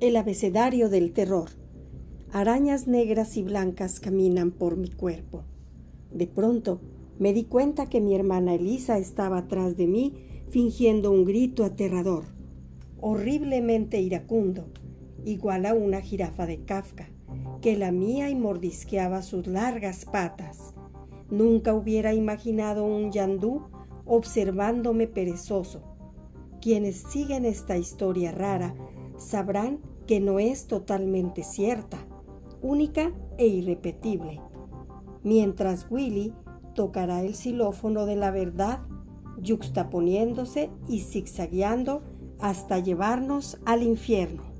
El abecedario del terror. Arañas negras y blancas caminan por mi cuerpo. De pronto me di cuenta que mi hermana Elisa estaba atrás de mí fingiendo un grito aterrador, horriblemente iracundo, igual a una jirafa de Kafka, que lamía y mordisqueaba sus largas patas. Nunca hubiera imaginado un yandú observándome perezoso. Quienes siguen esta historia rara sabrán que no es totalmente cierta, única e irrepetible. Mientras Willy tocará el xilófono de la verdad, yuxtaponiéndose y zigzagueando hasta llevarnos al infierno.